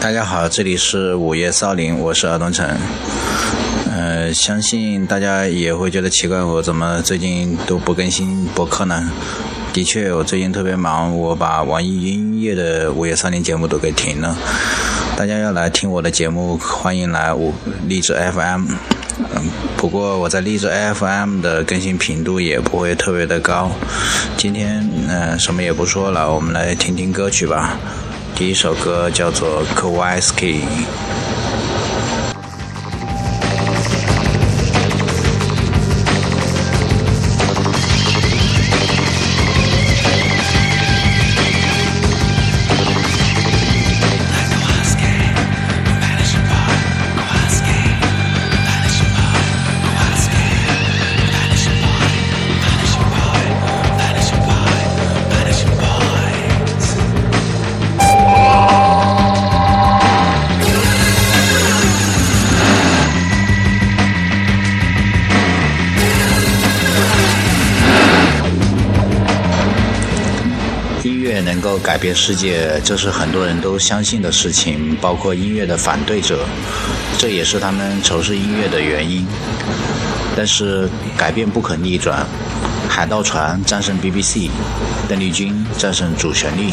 大家好，这里是午夜少林，我是尔东城。呃，相信大家也会觉得奇怪，我怎么最近都不更新博客呢？的确，我最近特别忙，我把网易音乐的午夜少林节目都给停了。大家要来听我的节目，欢迎来我荔枝 FM。嗯，不过我在荔枝 FM 的更新频度也不会特别的高。今天嗯，什么也不说了，我们来听听歌曲吧。第一首歌叫做《Kowalski》。改变世界，这是很多人都相信的事情，包括音乐的反对者，这也是他们仇视音乐的原因。但是改变不可逆转，海盗船战胜 BBC，邓丽君战胜主旋律，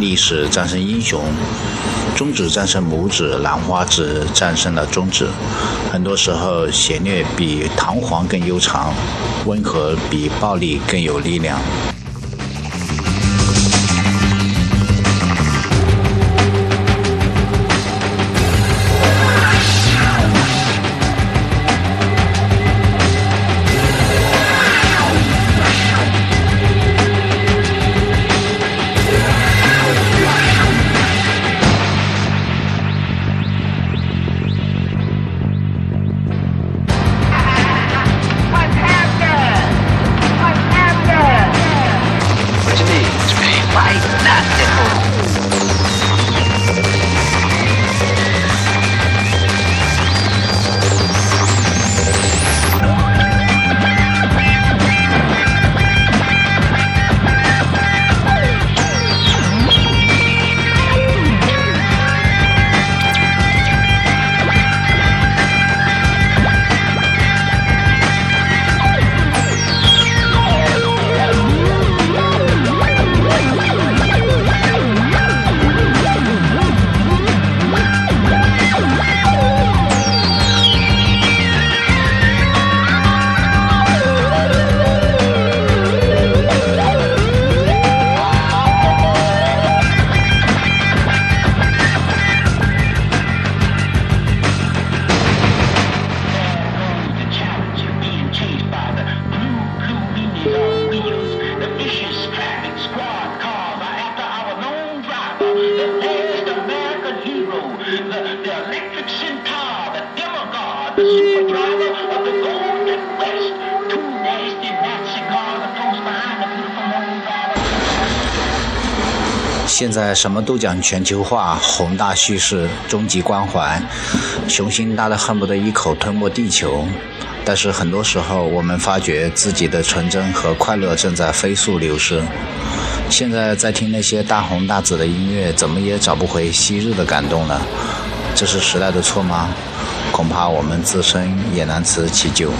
历史战胜英雄，中指战胜拇指，兰花指战胜了中指。很多时候，邪虐比堂皇更悠长，温和比暴力更有力量。现在什么都讲全球化、宏大叙事、终极关怀，雄心大的恨不得一口吞没地球。但是很多时候，我们发觉自己的纯真和快乐正在飞速流失。现在在听那些大红大紫的音乐，怎么也找不回昔日的感动了。这是时代的错吗？恐怕我们自身也难辞其咎。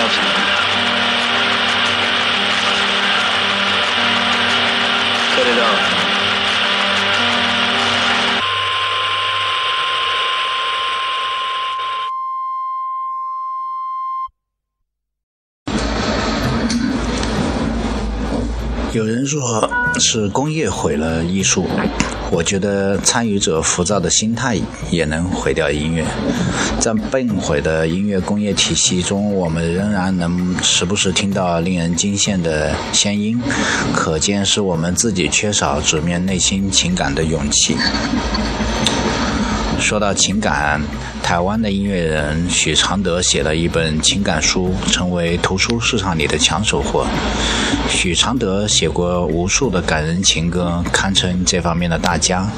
Hello, Kowalski. Cut it off. 有人说是工业毁了艺术，我觉得参与者浮躁的心态也能毁掉音乐。在被毁的音乐工业体系中，我们仍然能时不时听到令人惊羡的仙音，可见是我们自己缺少直面内心情感的勇气。说到情感，台湾的音乐人许常德写了一本情感书，成为图书市场里的抢手货。许常德写过无数的感人情歌，堪称这方面的大家。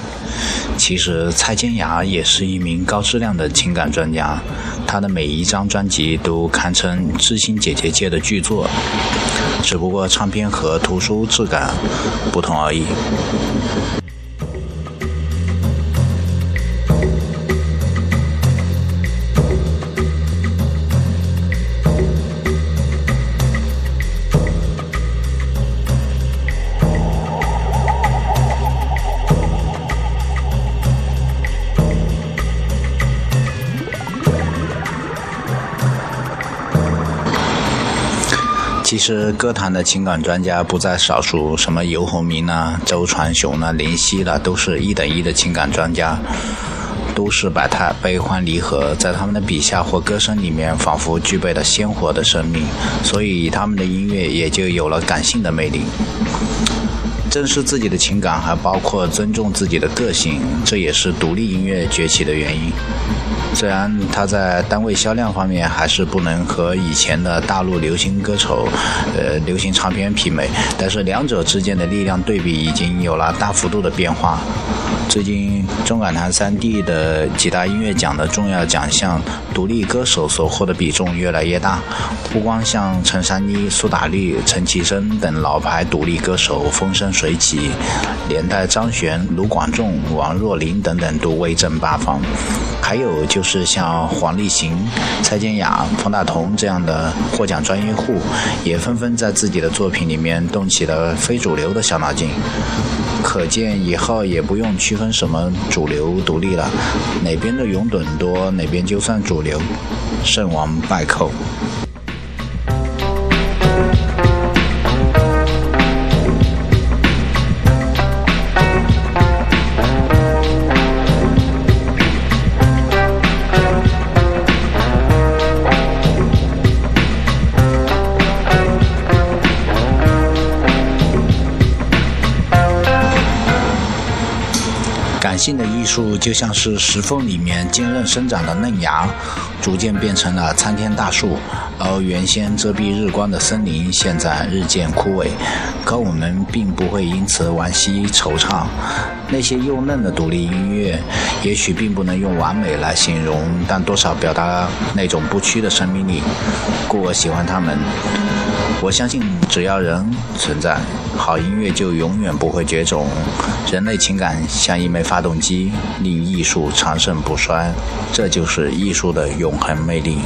其实蔡健雅也是一名高质量的情感专家，她的每一张专辑都堪称知心姐姐界的巨作，只不过唱片和图书质感不同而已。其实歌坛的情感专家不在少数，什么游鸿明啊、周传雄啊、林夕啦，都是一等一的情感专家。都市百态，悲欢离合，在他们的笔下或歌声里面，仿佛具备了鲜活的生命，所以他们的音乐也就有了感性的魅力。正视自己的情感，还包括尊重自己的个性，这也是独立音乐崛起的原因。虽然它在单位销量方面还是不能和以前的大陆流行歌手、呃流行唱片媲美，但是两者之间的力量对比已经有了大幅度的变化。最近中港台三地的几大音乐奖的重要奖项，独立歌手所获的比重越来越大。不光像陈珊妮、苏打绿、陈绮贞等老牌独立歌手风生水起，连带张悬、卢广仲、王若琳等等都威震八方。还有就是像黄立行、蔡健雅、方大同这样的获奖专业户，也纷纷在自己的作品里面动起了非主流的小脑筋。可见以后也不用区分什么主流独立了，哪边的拥趸多，哪边就算主流，胜王败寇。树就像是石缝里面坚韧生长的嫩芽，逐渐变成了参天大树；而原先遮蔽日光的森林，现在日渐枯萎。可我们并不会因此惋惜惆怅。那些幼嫩的独立音乐，也许并不能用完美来形容，但多少表达那种不屈的生命力，故我喜欢他们。我相信，只要人存在，好音乐就永远不会绝种。人类情感像一枚发动机，令艺术长盛不衰，这就是艺术的永恒魅力。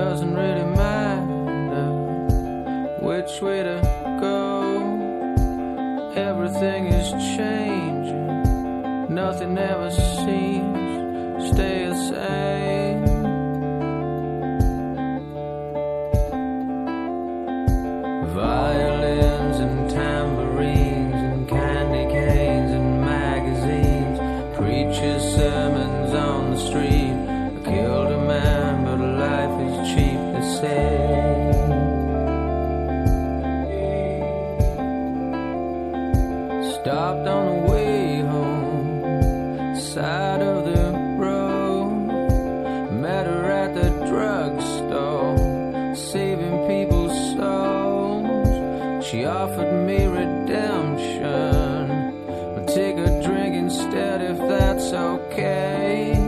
doesn't really matter which way to go. Everything is changing, nothing ever seems stay the same. Violins and tambourines. offered me redemption. We'll take a drink instead if that's okay.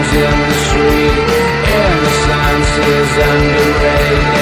in the street, innocence is underrated.